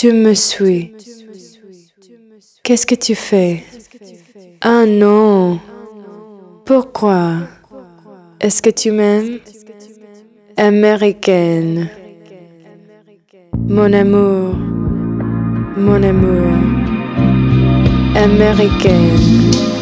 Tu me suis. Qu'est-ce que tu fais? Ah non. Pourquoi? Est-ce que tu m'aimes? Américaine. Mon amour. Mon amour. Américaine.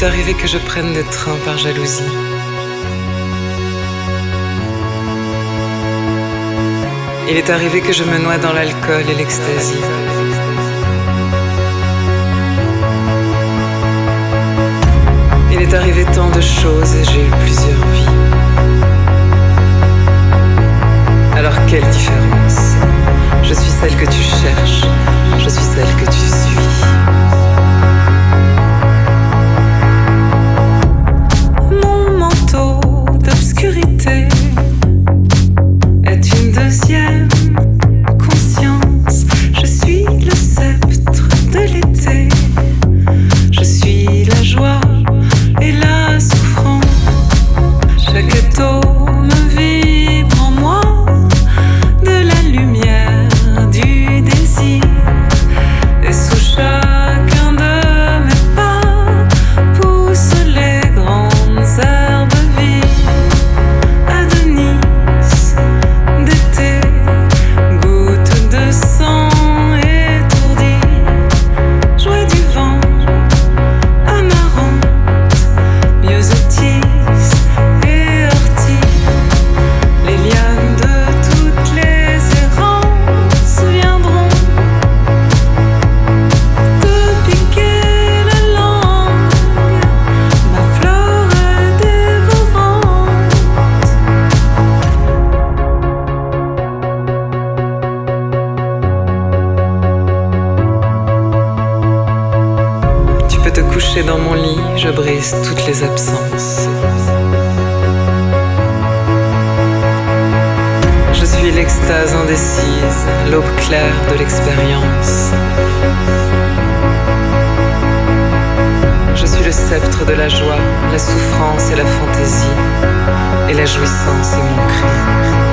Est arrivé que je prenne le train par jalousie. Il est arrivé que je me noie dans l'alcool et l'extasie. Il est arrivé tant de choses et j'ai eu plusieurs vies. Alors quelle différence? Je suis celle que tu cherches, je suis celle que tu couchée dans mon lit, je brise toutes les absences. Je suis l'extase indécise, l'aube claire de l'expérience. Je suis le sceptre de la joie, la souffrance et la fantaisie, et la jouissance est mon cri.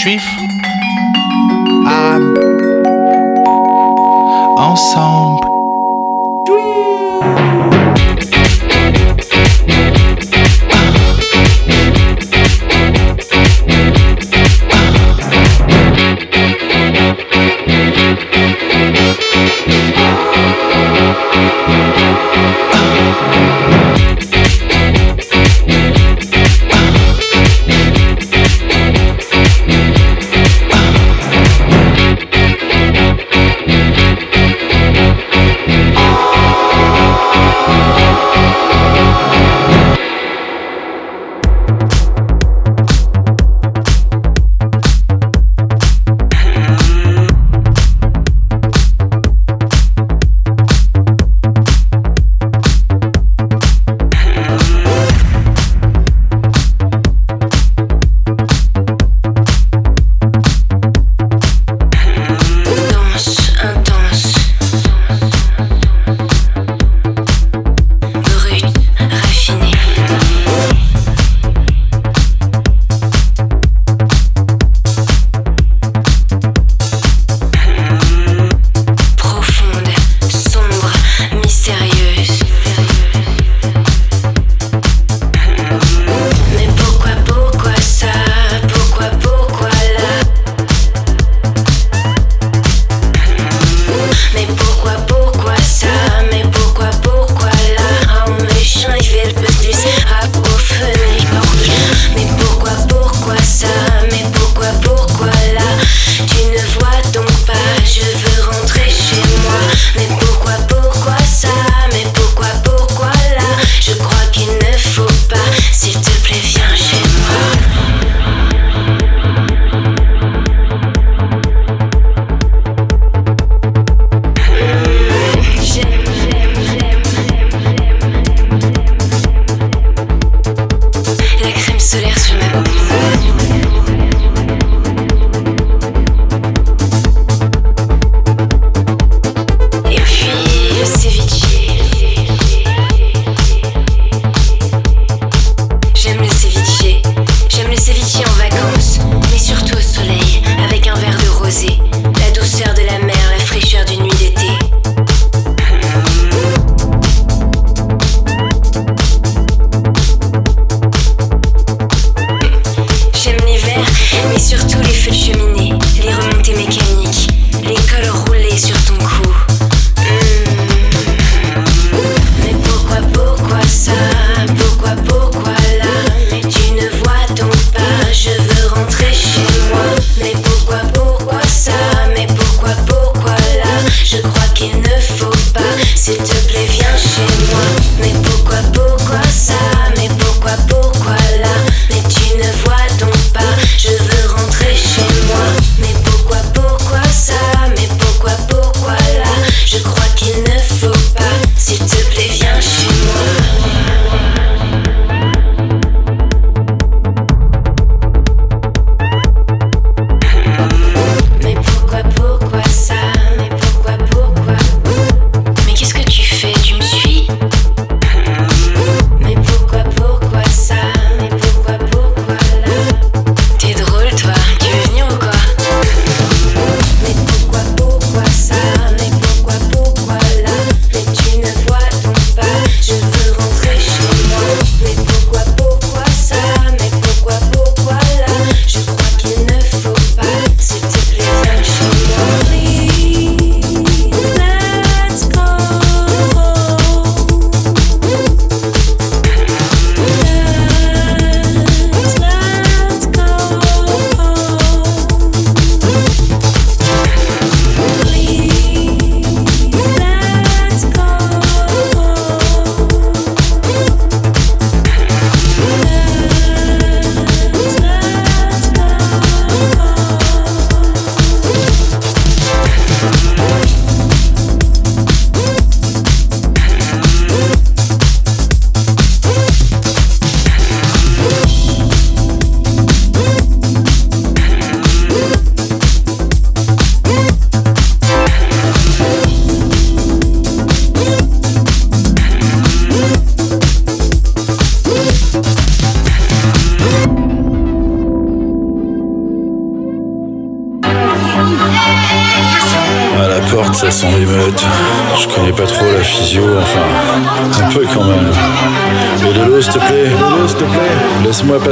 juif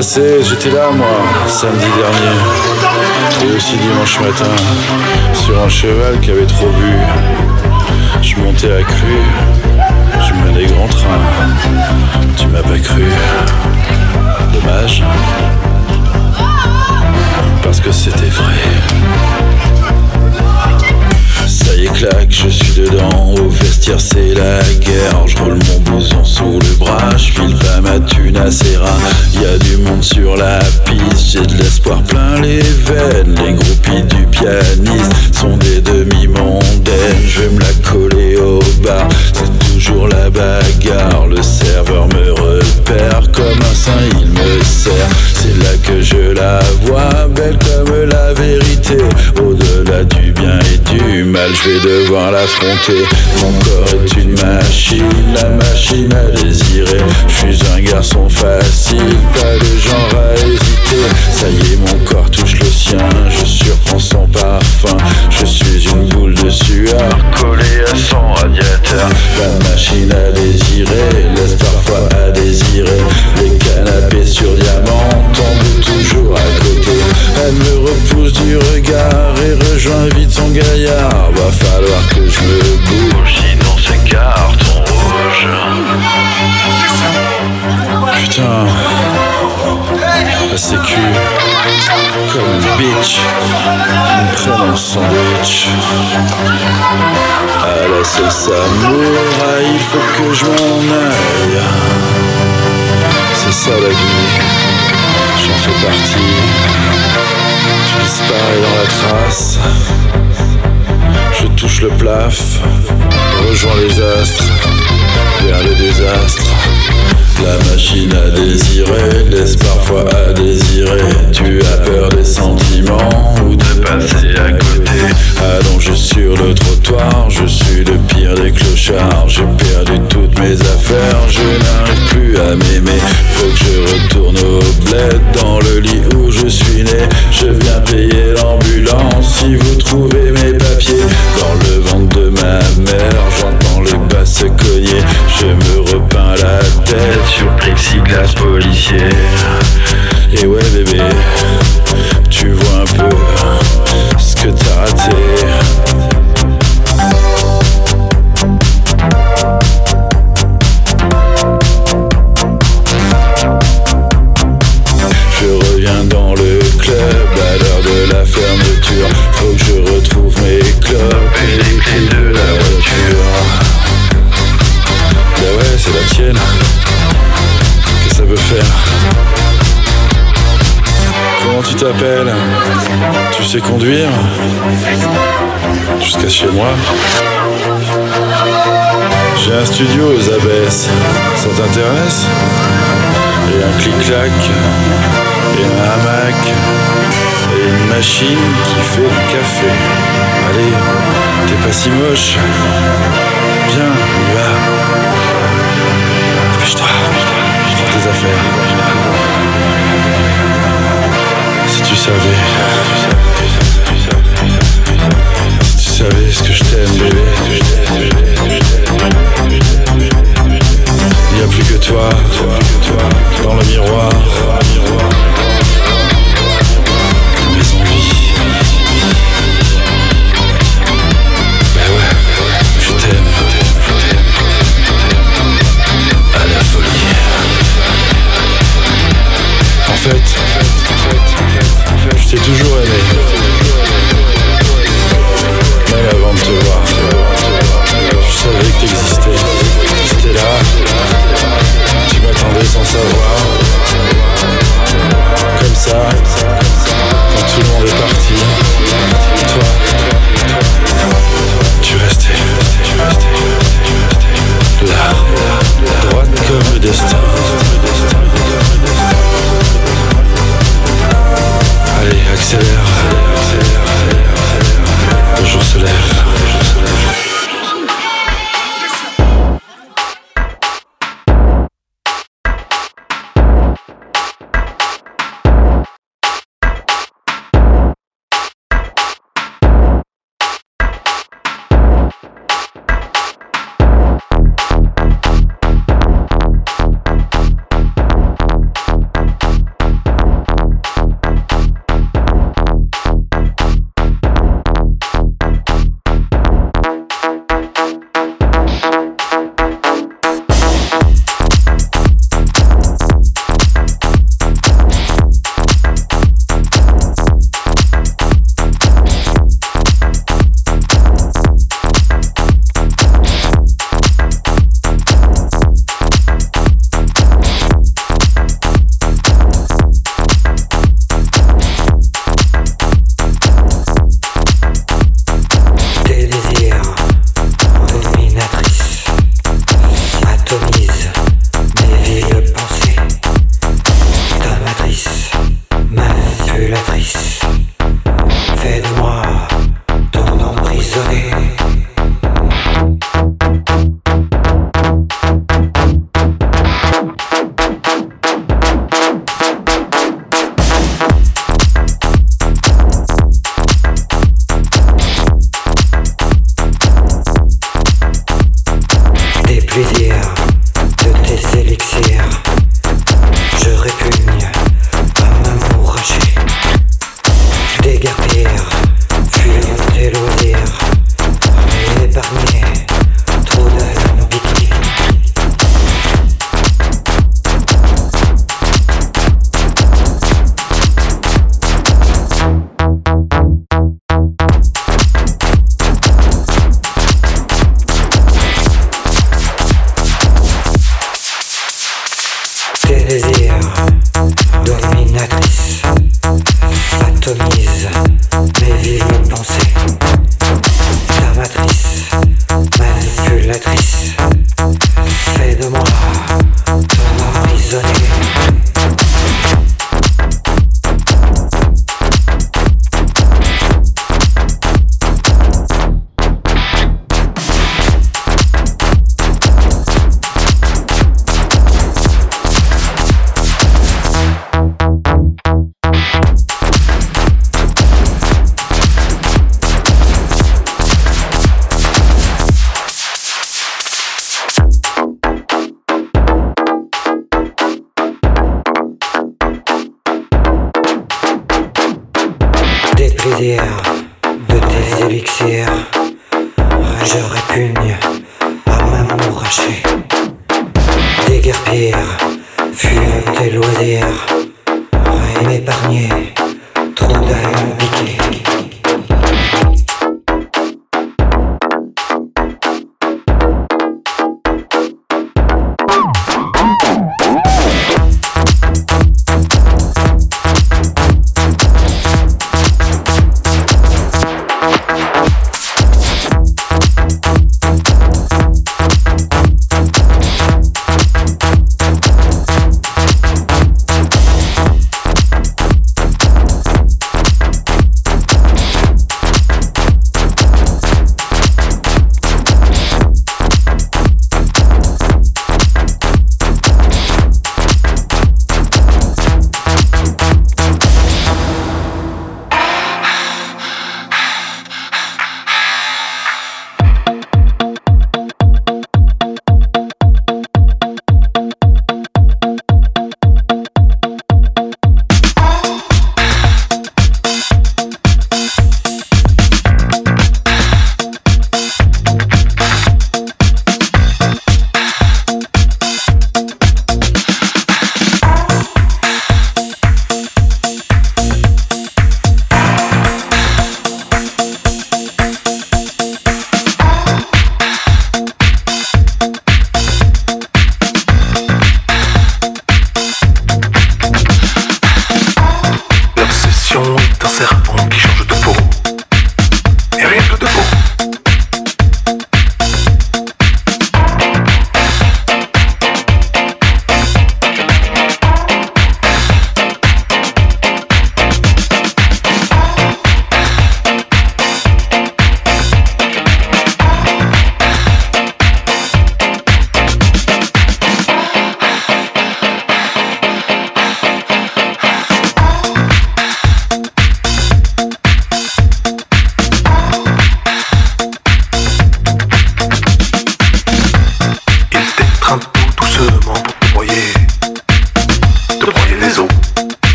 J'étais là, moi, samedi dernier. Et aussi dimanche matin, sur un cheval qui avait trop bu. Je montais à cru, je menais grand train. Tu m'as pas cru. Dommage. Parce que c'était vrai. Claque, je suis dedans. Au vestiaire, c'est la guerre. Je roule mon blouson sous le bras. Je file pas ma thune à Serra. Y a du monde sur la piste. J'ai de l'espoir plein les veines. Les groupies du pianiste sont des demi-mondaines. Je vais me la coller au bar. C'est toujours la bagarre. Le serveur me repère comme un saint, il me sert. C'est là que je la vois, belle comme la vérité. Au-delà du bien et du mal, je vais devoir l'affronter. Mon corps est une machine, la machine à désirer. Je suis un garçon facile, pas de genre à hésiter. Ça y est, mon corps touche le sien, je surprends son parfum. Je suis une boule de sueur collée à son radiateur. La machine à désirer laisse parfois à désirer. Les canapés sur diamant sandwich. À la sauce amour, il faut que je m'en aille. C'est ça la vie, j'en fais partie. Tu disparais dans la trace, je touche le plaf, rejoins les astres, vers le désastre. La machine à désirer laisse parfois à désirer? Tu as peur des sentiments ou de passer à côté? Allongé sur le trottoir, je suis le pire des clochards. J'ai perdu toutes mes affaires, je n'arrive plus à m'aimer. Faut que je retourne au bled dans le lit où je suis né. Je viens payer l'ambulance si vous trouvez Dans le ventre de ma mère, j'entends les basses cogner. Je me repeins la tête sur plexiglas policier. Et ouais bébé, Tu sais conduire Jusqu'à chez moi J'ai un studio aux abbesses. Ça t'intéresse? Et un clic-clac et un hamac et une machine qui fait le café. Allez, t'es pas si moche. Viens, on y va. Loisirs. Et m'épargner, trop d'âmes piquées.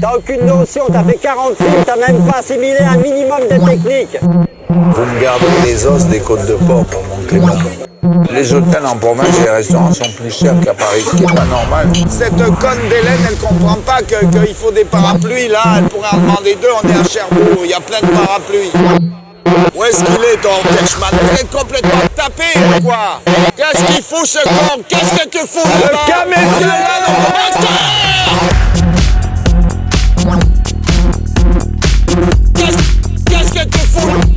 T'as aucune notion, t'as fait 40 films, t'as même pas assimilé un minimum de technique. Vous me gardez les os des côtes de porc pour mon Clément. Les hôtels en province et les restaurants sont plus chers qu'à Paris, ce qui est pas normal. Cette conne d'Hélène, elle comprend pas que- qu'il faut des parapluies là. Elle pourrait en demander deux, on est à Cherbourg, il y a plein de parapluies. Où est-ce qu'il est ton Cashman? Vous êtes complètement tapé ou quoi Qu'est-ce qu'il fout ce con? Qu'est-ce que tu fous là-bas caméflex que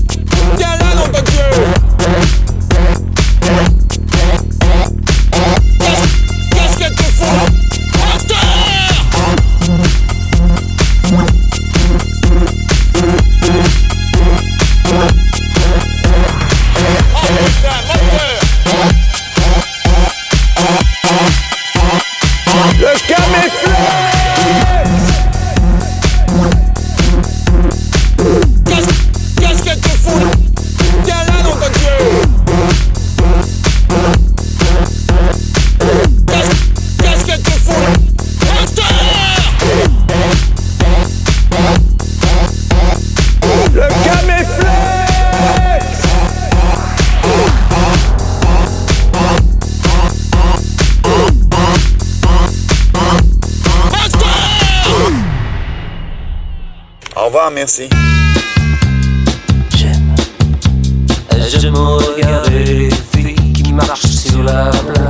Merci. J'aime. J'aime regarder les filles qui marchent sur la plage.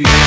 Les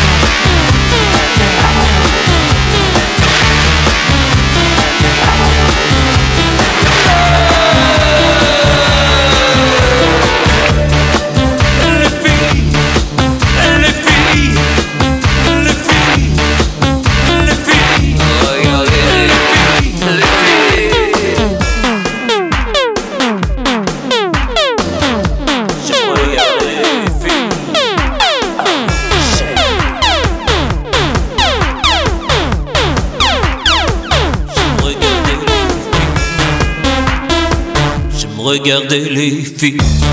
les